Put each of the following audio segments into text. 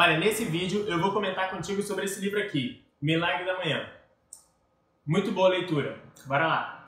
Olha, nesse vídeo eu vou comentar contigo sobre esse livro aqui, Milagre da Manhã. Muito boa leitura. Bora lá.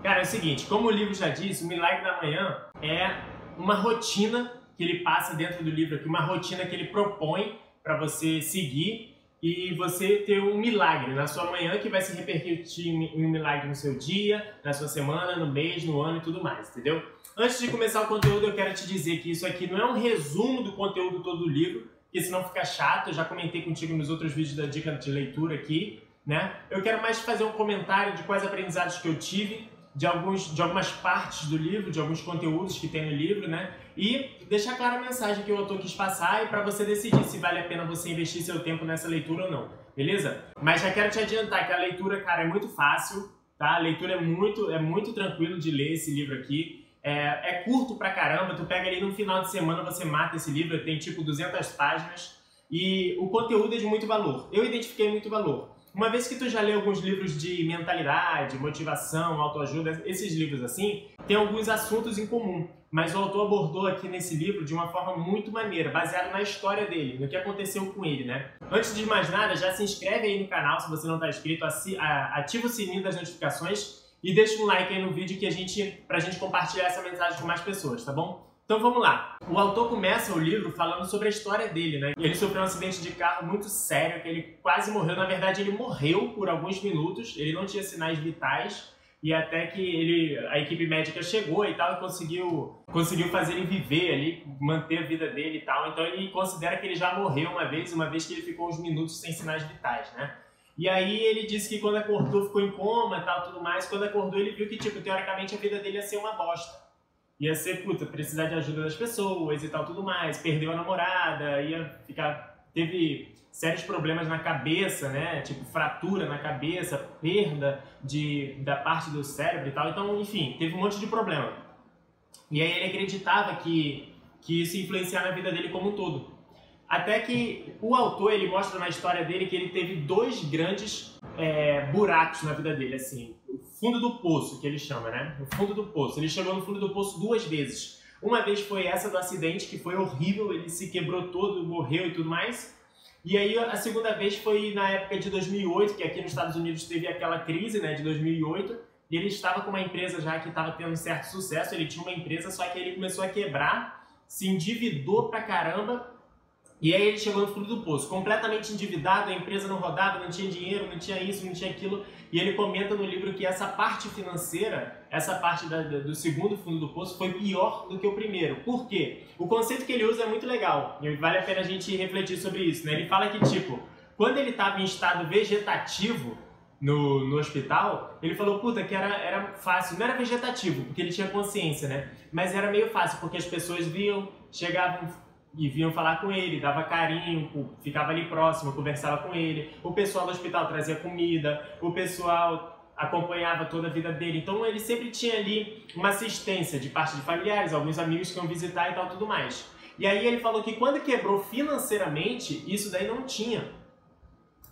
Cara, é o seguinte, como o livro já disse, o Milagre da Manhã é uma rotina que ele passa dentro do livro aqui, uma rotina que ele propõe para você seguir e você ter um milagre na sua manhã que vai se repercutir em um milagre no seu dia, na sua semana, no mês, no ano e tudo mais, entendeu? Antes de começar o conteúdo, eu quero te dizer que isso aqui não é um resumo do conteúdo todo do livro, porque senão fica chato, eu já comentei contigo nos outros vídeos da dica de leitura aqui, né? Eu quero mais fazer um comentário de quais aprendizados que eu tive de, alguns, de algumas partes do livro, de alguns conteúdos que tem no livro, né? E deixar clara a mensagem que o autor quis passar e para você decidir se vale a pena você investir seu tempo nessa leitura ou não, beleza? Mas já quero te adiantar que a leitura, cara, é muito fácil, tá? A leitura é muito, é muito tranquilo de ler esse livro aqui. É, é curto pra caramba, tu pega ali no final de semana, você mata esse livro, tem tipo 200 páginas e o conteúdo é de muito valor. Eu identifiquei muito valor. Uma vez que tu já leu alguns livros de mentalidade, motivação, autoajuda, esses livros assim, tem alguns assuntos em comum. Mas o autor abordou aqui nesse livro de uma forma muito maneira, baseado na história dele, no que aconteceu com ele, né? Antes de mais nada, já se inscreve aí no canal se você não está inscrito, ativa o sininho das notificações e deixa um like aí no vídeo que a gente, pra gente compartilhar essa mensagem com mais pessoas, tá bom? Então vamos lá. O autor começa o livro falando sobre a história dele, né? Ele sofreu um acidente de carro muito sério, que ele quase morreu. Na verdade, ele morreu por alguns minutos. Ele não tinha sinais vitais e até que ele, a equipe médica chegou e tal e conseguiu, conseguiu fazer ele viver ali, manter a vida dele e tal. Então ele considera que ele já morreu uma vez, uma vez que ele ficou uns minutos sem sinais vitais, né? E aí ele disse que quando acordou ficou em coma e tal, tudo mais. Quando acordou ele viu que, tipo, teoricamente a vida dele ia ser uma bosta ia ser, puta, precisar de ajuda das pessoas e tal, tudo mais. Perdeu a namorada, ia ficar. Teve sérios problemas na cabeça, né? Tipo, fratura na cabeça, perda de, da parte do cérebro e tal. Então, enfim, teve um monte de problema. E aí ele acreditava que, que isso ia influenciar na vida dele como um todo. Até que o autor, ele mostra na história dele que ele teve dois grandes é, buracos na vida dele, assim fundo do poço, que ele chama, né? O fundo do poço. Ele chegou no fundo do poço duas vezes. Uma vez foi essa do acidente, que foi horrível, ele se quebrou todo, morreu e tudo mais. E aí a segunda vez foi na época de 2008, que aqui nos Estados Unidos teve aquela crise, né, de 2008. E ele estava com uma empresa já que estava tendo um certo sucesso, ele tinha uma empresa, só que ele começou a quebrar, se endividou pra caramba e aí ele chegou no fundo do poço, completamente endividado, a empresa não rodava, não tinha dinheiro, não tinha isso, não tinha aquilo. E ele comenta no livro que essa parte financeira, essa parte da, do segundo fundo do poço, foi pior do que o primeiro. Por quê? O conceito que ele usa é muito legal e vale a pena a gente refletir sobre isso. Né? Ele fala que, tipo, quando ele estava em estado vegetativo, no, no hospital, ele falou, puta, que era, era fácil. Não era vegetativo, porque ele tinha consciência, né? Mas era meio fácil, porque as pessoas viam, chegavam, e vinham falar com ele, dava carinho, ficava ali próximo, conversava com ele. O pessoal do hospital trazia comida, o pessoal acompanhava toda a vida dele. Então ele sempre tinha ali uma assistência de parte de familiares, alguns amigos que iam visitar e tal, tudo mais. E aí ele falou que quando quebrou financeiramente, isso daí não tinha.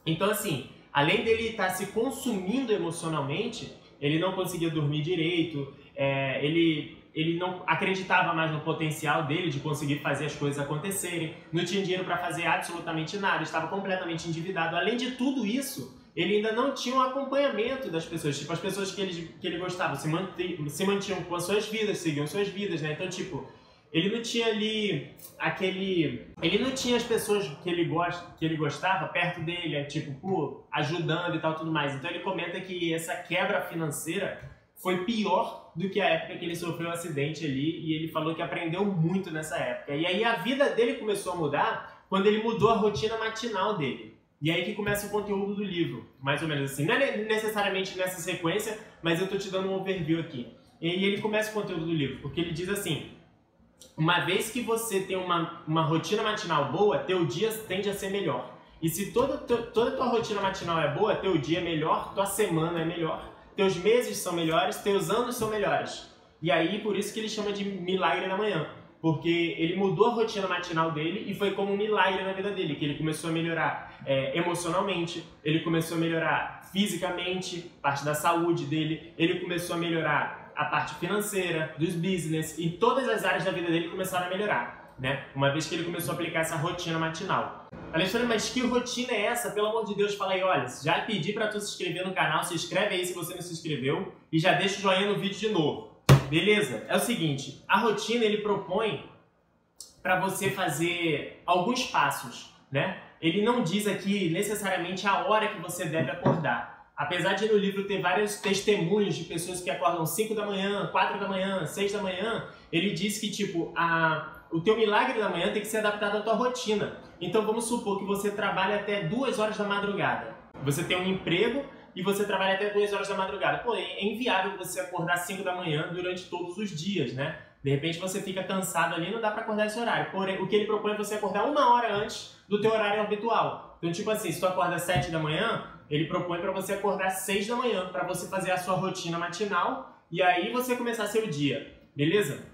Então assim, além dele estar se consumindo emocionalmente, ele não conseguia dormir direito, é, ele ele não acreditava mais no potencial dele de conseguir fazer as coisas acontecerem, não tinha dinheiro para fazer absolutamente nada, estava completamente endividado. Além de tudo isso, ele ainda não tinha um acompanhamento das pessoas. Tipo, as pessoas que ele, que ele gostava se, mantinham, se mantinham com as suas vidas, seguiam suas vidas, né? Então, tipo, ele não tinha ali aquele. Ele não tinha as pessoas que ele, gosta, que ele gostava perto dele, é, tipo, pô, ajudando e tal, tudo mais. Então, ele comenta que essa quebra financeira foi pior do que a época que ele sofreu o um acidente ali e ele falou que aprendeu muito nessa época. E aí a vida dele começou a mudar quando ele mudou a rotina matinal dele. E aí que começa o conteúdo do livro, mais ou menos assim. Não é necessariamente nessa sequência, mas eu tô te dando um overview aqui. E ele começa o conteúdo do livro, porque ele diz assim: uma vez que você tem uma, uma rotina matinal boa, teu dia tende a ser melhor. E se toda, toda tua rotina matinal é boa, teu dia é melhor, tua semana é melhor, teus meses são melhores, teus anos são melhores. E aí, por isso que ele chama de milagre da manhã. Porque ele mudou a rotina matinal dele e foi como um milagre na vida dele, que ele começou a melhorar é, emocionalmente, ele começou a melhorar fisicamente, parte da saúde dele, ele começou a melhorar a parte financeira, dos business e todas as áreas da vida dele começaram a melhorar, né? Uma vez que ele começou a aplicar essa rotina matinal. Alexandre, mas que rotina é essa? Pelo amor de Deus, fala aí, olha, já pedi para tu se inscrever no canal, se inscreve aí se você não se inscreveu e já deixa o joinha no vídeo de novo. Beleza? É o seguinte, a rotina ele propõe para você fazer alguns passos, né? Ele não diz aqui necessariamente a hora que você deve acordar. Apesar de no livro ter vários testemunhos de pessoas que acordam 5 da manhã, 4 da manhã, 6 da manhã, ele diz que tipo, a, o teu milagre da manhã tem que ser adaptado à tua rotina. Então vamos supor que você trabalha até 2 horas da madrugada. Você tem um emprego e você trabalha até 2 horas da madrugada. Porém, é inviável você acordar 5 da manhã durante todos os dias, né? De repente você fica cansado ali, não dá para acordar esse horário. Porém, o que ele propõe é você acordar uma hora antes do teu horário habitual. Então, tipo assim, se tu acorda às 7 da manhã, ele propõe para você acordar às 6 da manhã, para você fazer a sua rotina matinal e aí você começar seu dia, beleza?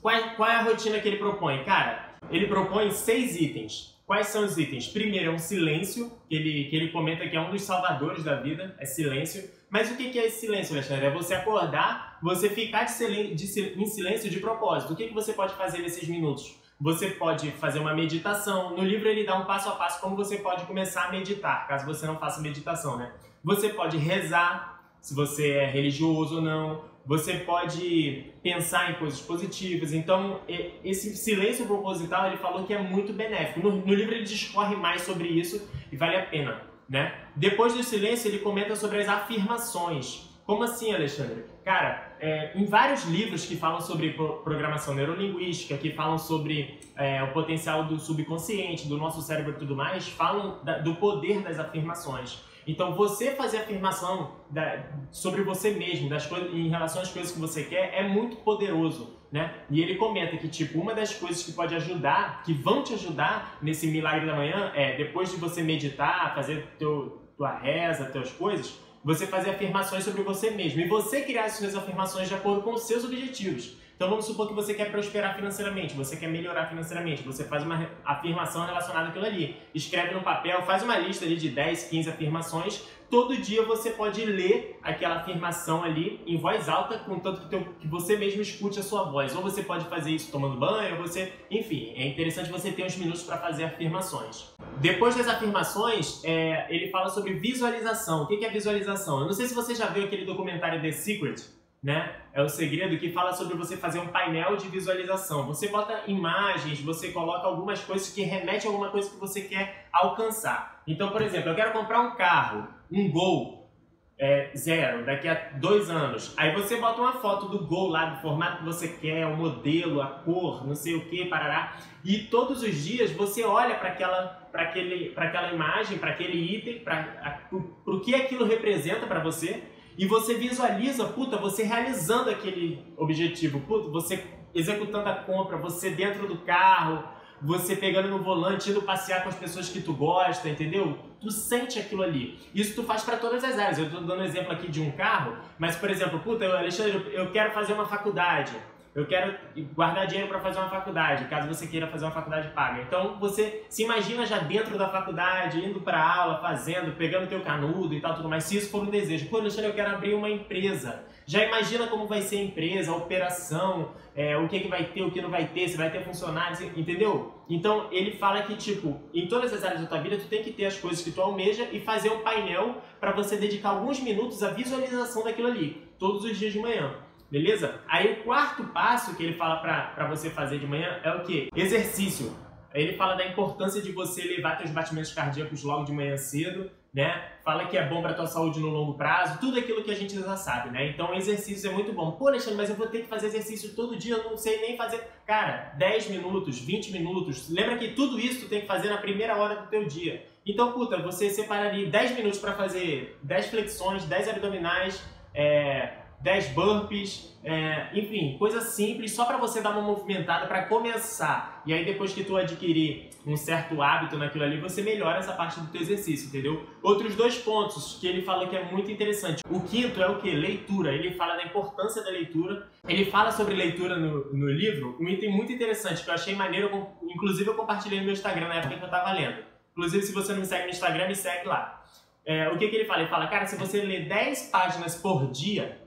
Qual é, qual é a rotina que ele propõe? Cara, ele propõe seis itens. Quais são os itens? Primeiro é um silêncio, que ele, que ele comenta que é um dos salvadores da vida, é silêncio. Mas o que é esse silêncio, Alexandre? É você acordar, você ficar de silêncio, de, em silêncio de propósito. O que, que você pode fazer nesses minutos? Você pode fazer uma meditação. No livro ele dá um passo a passo como você pode começar a meditar, caso você não faça meditação, né? Você pode rezar, se você é religioso ou não você pode pensar em coisas positivas. Então, esse silêncio proposital, ele falou que é muito benéfico. No, no, livro ele discorre mais sobre isso e vale a pena, né? Depois do silêncio, ele comenta sobre as afirmações. Como assim, Alexandre? Cara, é, em vários livros que falam sobre programação neurolinguística, que falam sobre é, o potencial do subconsciente, do nosso cérebro e tudo mais, falam da, do poder das afirmações. Então, você fazer afirmação da, sobre você mesmo, das coisas, em relação às coisas que você quer, é muito poderoso. Né? E ele comenta que, tipo, uma das coisas que pode ajudar, que vão te ajudar nesse milagre da manhã, é depois de você meditar, fazer teu, tua reza, tuas coisas, você fazer afirmações sobre você mesmo. E você criar as suas afirmações de acordo com os seus objetivos. Então vamos supor que você quer prosperar financeiramente, você quer melhorar financeiramente, você faz uma afirmação relacionada àquilo ali, escreve no papel, faz uma lista ali de 10, 15 afirmações, todo dia você pode ler aquela afirmação ali em voz alta, contanto que, teu, que você mesmo escute a sua voz. Ou você pode fazer isso tomando banho, ou você, enfim, é interessante você ter uns minutos para fazer afirmações. Depois das afirmações, é, ele fala sobre visualização. O que é visualização? Eu não sei se você já viu aquele documentário The Secret, né? É o segredo que fala sobre você fazer um painel de visualização. Você bota imagens, você coloca algumas coisas que remetem a alguma coisa que você quer alcançar. Então, por exemplo, eu quero comprar um carro, um Gol é, zero, daqui a dois anos. Aí você bota uma foto do Gol lá, do formato que você quer, o modelo, a cor, não sei o que, parará. E todos os dias você olha para aquela para aquela imagem, para aquele item, para o que aquilo representa para você e você visualiza, puta, você realizando aquele objetivo, puta, você executando a compra, você dentro do carro, você pegando no volante, indo passear com as pessoas que tu gosta, entendeu? Tu sente aquilo ali. Isso tu faz para todas as áreas. Eu tô dando exemplo aqui de um carro, mas por exemplo, puta, Alexandre, eu quero fazer uma faculdade eu quero guardar dinheiro para fazer uma faculdade, caso você queira fazer uma faculdade paga. Então você se imagina já dentro da faculdade, indo para aula, fazendo, pegando teu canudo e tal, tudo mais. Se isso for um desejo, pô, Alexandre, eu quero abrir uma empresa. Já imagina como vai ser a empresa, a operação, é, o que, que vai ter, o que não vai ter, se vai ter funcionários, entendeu? Então ele fala que, tipo, em todas as áreas da tua vida, tu tem que ter as coisas que tu almeja e fazer um painel para você dedicar alguns minutos à visualização daquilo ali, todos os dias de manhã. Beleza? Aí o quarto passo que ele fala para você fazer de manhã é o que? Exercício. Aí ele fala da importância de você levar seus batimentos cardíacos logo de manhã cedo, né? Fala que é bom para tua saúde no longo prazo, tudo aquilo que a gente já sabe, né? Então, exercício é muito bom. Pô, Alexandre, mas eu vou ter que fazer exercício todo dia, eu não sei nem fazer. Cara, 10 minutos, 20 minutos. Lembra que tudo isso tu tem que fazer na primeira hora do teu dia. Então, puta, você separaria 10 minutos para fazer 10 flexões, 10 abdominais, é, 10 burpees, é, enfim, coisa simples só para você dar uma movimentada para começar. E aí depois que tu adquirir um certo hábito naquilo ali, você melhora essa parte do teu exercício, entendeu? Outros dois pontos que ele fala que é muito interessante. O quinto é o que? Leitura. Ele fala da importância da leitura. Ele fala sobre leitura no, no livro, um item muito interessante que eu achei maneiro, inclusive eu compartilhei no meu Instagram na época que eu estava lendo. Inclusive, se você não me segue no Instagram, me segue lá. É, o que, que ele fala? Ele fala, cara, se você ler 10 páginas por dia,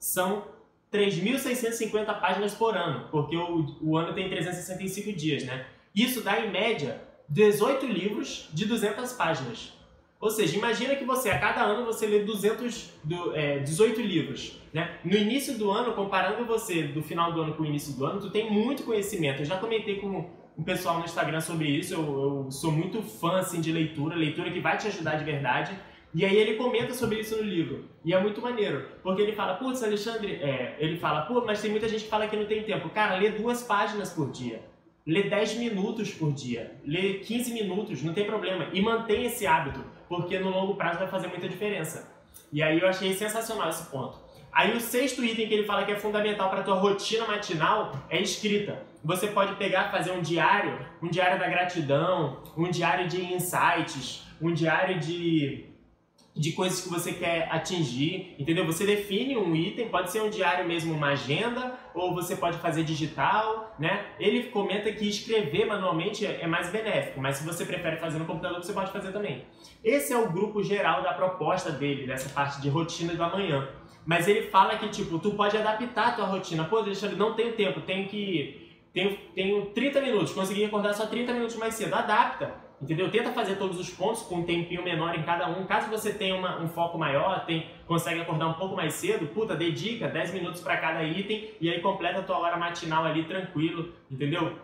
são 3.650 páginas por ano, porque o, o ano tem 365 dias, né? Isso dá, em média, 18 livros de 200 páginas. Ou seja, imagina que você, a cada ano, você lê 200, do, é, 18 livros. Né? No início do ano, comparando você do final do ano com o início do ano, tu tem muito conhecimento. Eu já comentei com o pessoal no Instagram sobre isso, eu, eu sou muito fã assim, de leitura, leitura que vai te ajudar de verdade. E aí ele comenta sobre isso no livro. E é muito maneiro. Porque ele fala, putz, Alexandre, é, ele fala, pô, mas tem muita gente que fala que não tem tempo. Cara, lê duas páginas por dia. Lê 10 minutos por dia. Lê 15 minutos, não tem problema. E mantém esse hábito porque no longo prazo vai fazer muita diferença. E aí eu achei sensacional esse ponto. Aí o sexto item que ele fala que é fundamental para tua rotina matinal é escrita. Você pode pegar, fazer um diário, um diário da gratidão, um diário de insights, um diário de de coisas que você quer atingir, entendeu? Você define um item, pode ser um diário mesmo, uma agenda, ou você pode fazer digital, né? Ele comenta que escrever manualmente é mais benéfico, mas se você prefere fazer no computador, você pode fazer também. Esse é o grupo geral da proposta dele, dessa parte de rotina do amanhã. Mas ele fala que, tipo, tu pode adaptar a tua rotina. Pô, Alexandre, não tenho tempo, tenho que... Tenho, tenho 30 minutos, consegui acordar só 30 minutos mais cedo. Adapta Entendeu? Tenta fazer todos os pontos com um tempinho menor em cada um. Caso você tenha uma, um foco maior, tem, consegue acordar um pouco mais cedo, puta, dedica 10 minutos para cada item e aí completa a tua hora matinal ali tranquilo, entendeu?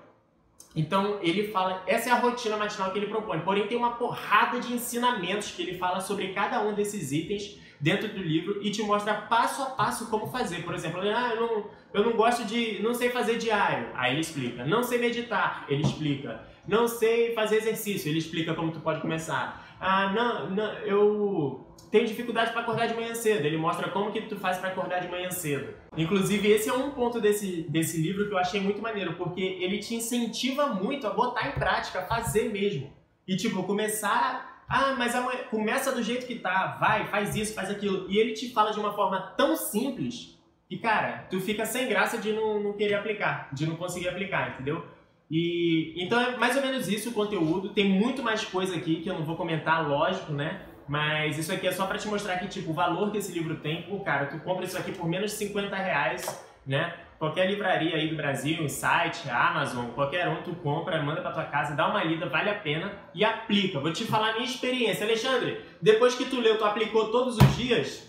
Então ele fala, essa é a rotina matinal que ele propõe. Porém tem uma porrada de ensinamentos que ele fala sobre cada um desses itens dentro do livro e te mostra passo a passo como fazer. Por exemplo, ah, eu não, eu não gosto de, não sei fazer diário. Aí ele explica. Não sei meditar. Ele explica. Não sei fazer exercício. Ele explica como tu pode começar. Ah, não, não eu tenho dificuldade para acordar de manhã cedo. Ele mostra como que tu faz para acordar de manhã cedo. Inclusive, esse é um ponto desse, desse livro que eu achei muito maneiro, porque ele te incentiva muito a botar em prática, a fazer mesmo. E, tipo, começar ah, mas amanhã, começa do jeito que tá, vai, faz isso, faz aquilo. E ele te fala de uma forma tão simples que, cara, tu fica sem graça de não, não querer aplicar, de não conseguir aplicar, entendeu? E então é mais ou menos isso o conteúdo. Tem muito mais coisa aqui que eu não vou comentar, lógico, né? Mas isso aqui é só para te mostrar que, tipo, o valor que esse livro tem. Pô, cara, tu compra isso aqui por menos de 50 reais, né? Qualquer livraria aí do Brasil, site, Amazon, qualquer um, tu compra, manda para tua casa, dá uma lida, vale a pena e aplica. Vou te falar a minha experiência. Alexandre, depois que tu leu, tu aplicou todos os dias?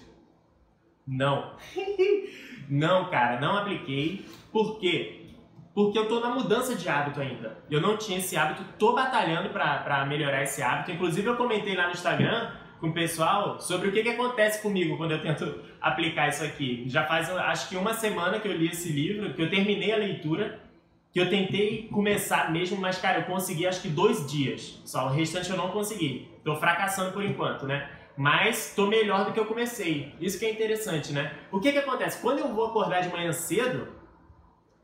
Não. não, cara, não apliquei. Por quê? Porque eu tô na mudança de hábito ainda. Eu não tinha esse hábito, tô batalhando para melhorar esse hábito. Inclusive eu comentei lá no Instagram com o pessoal sobre o que, que acontece comigo quando eu tento aplicar isso aqui. Já faz acho que uma semana que eu li esse livro, que eu terminei a leitura, que eu tentei começar mesmo, mas cara, eu consegui acho que dois dias. Só o restante eu não consegui. Tô fracassando por enquanto, né? Mas tô melhor do que eu comecei. Isso que é interessante, né? O que que acontece? Quando eu vou acordar de manhã cedo,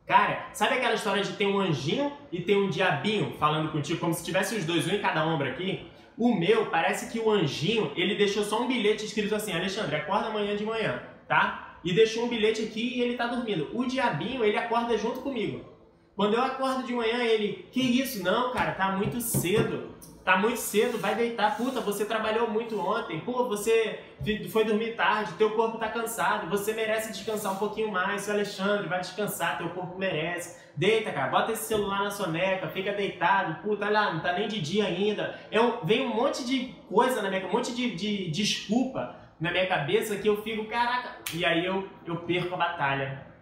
cara, sabe aquela história de ter um anjinho e ter um diabinho falando contigo, como se tivesse os dois, um em cada ombro aqui? O meu, parece que o anjinho, ele deixou só um bilhete escrito assim, Alexandre, acorda amanhã de manhã, tá? E deixou um bilhete aqui e ele tá dormindo. O diabinho, ele acorda junto comigo. Quando eu acordo de manhã, ele, que isso? Não, cara, tá muito cedo. Tá muito cedo, vai deitar. Puta, você trabalhou muito ontem. Pô, você foi dormir tarde, teu corpo tá cansado. Você merece descansar um pouquinho mais. Seu Alexandre, vai descansar, teu corpo merece. Deita, cara, bota esse celular na soneca, fica deitado. Puta, olha lá, não tá nem de dia ainda. Eu, vem um monte de coisa na minha um monte de, de desculpa na minha cabeça que eu fico, caraca. E aí eu, eu perco a batalha.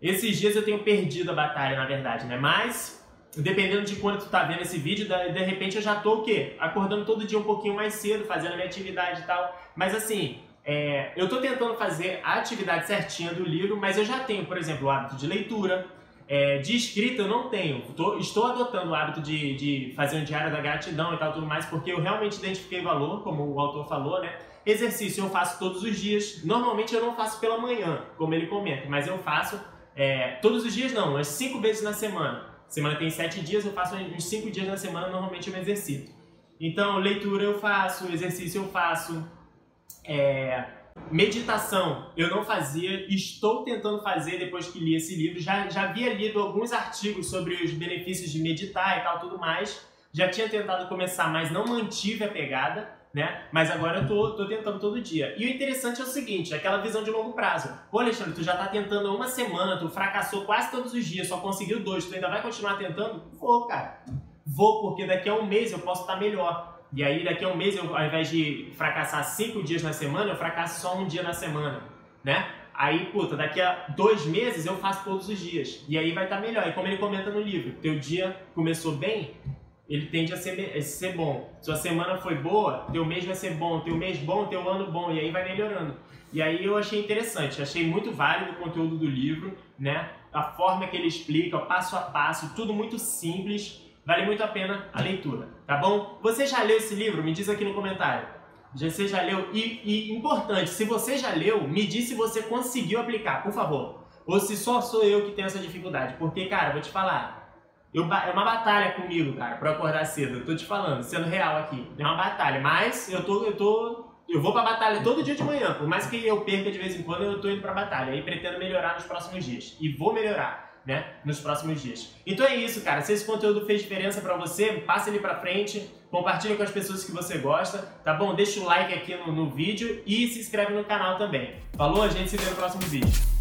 Esses dias eu tenho perdido a batalha, na verdade, né? Mas dependendo de quando tu tá vendo esse vídeo, de repente eu já tô o quê? Acordando todo dia um pouquinho mais cedo, fazendo a minha atividade e tal. Mas assim, é, eu tô tentando fazer a atividade certinha do livro, mas eu já tenho, por exemplo, o hábito de leitura, é, de escrita eu não tenho. Tô, estou adotando o hábito de, de fazer um diário da gratidão e tal, tudo mais, porque eu realmente identifiquei valor, como o autor falou, né? Exercício eu faço todos os dias. Normalmente eu não faço pela manhã, como ele comenta, mas eu faço é, todos os dias não, umas cinco vezes na semana. Semana tem sete dias, eu faço uns cinco dias na semana, normalmente eu me exercito. Então, leitura eu faço, exercício eu faço, é, meditação eu não fazia, estou tentando fazer depois que li esse livro. Já, já havia lido alguns artigos sobre os benefícios de meditar e tal, tudo mais. Já tinha tentado começar, mas não mantive a pegada. Né? Mas agora eu tô, tô tentando todo dia. E o interessante é o seguinte, aquela visão de longo prazo. Pô, Alexandre, tu já tá tentando uma semana, tu fracassou quase todos os dias, só conseguiu dois, tu ainda vai continuar tentando? Vou, cara. Vou, porque daqui a um mês eu posso estar melhor. E aí, daqui a um mês, eu, ao invés de fracassar cinco dias na semana, eu fracasso só um dia na semana, né? Aí, puta, daqui a dois meses eu faço todos os dias. E aí vai estar melhor. E como ele comenta no livro, teu dia começou bem, ele tende a ser, a ser bom. Sua semana foi boa, teu mês vai ser bom, teu mês bom, teu ano bom, e aí vai melhorando. E aí eu achei interessante, achei muito válido o conteúdo do livro, né? A forma que ele explica, passo a passo, tudo muito simples, vale muito a pena a leitura, tá bom? Você já leu esse livro? Me diz aqui no comentário. Você já leu? E, e importante, se você já leu, me diz se você conseguiu aplicar, por favor. Ou se só sou eu que tenho essa dificuldade. Porque, cara, vou te falar, eu, é uma batalha comigo, cara, pra acordar cedo. Eu tô te falando, sendo real aqui. É uma batalha. Mas eu tô. Eu, tô, eu vou pra batalha todo dia de manhã. Por mais que eu perca de vez em quando, eu tô indo pra batalha. E pretendo melhorar nos próximos dias. E vou melhorar. Né, nos próximos dias. Então é isso, cara. Se esse conteúdo fez diferença para você, passe ele para frente, compartilhe com as pessoas que você gosta, tá bom? Deixa o like aqui no, no vídeo e se inscreve no canal também. Falou? A gente se vê no próximo vídeo.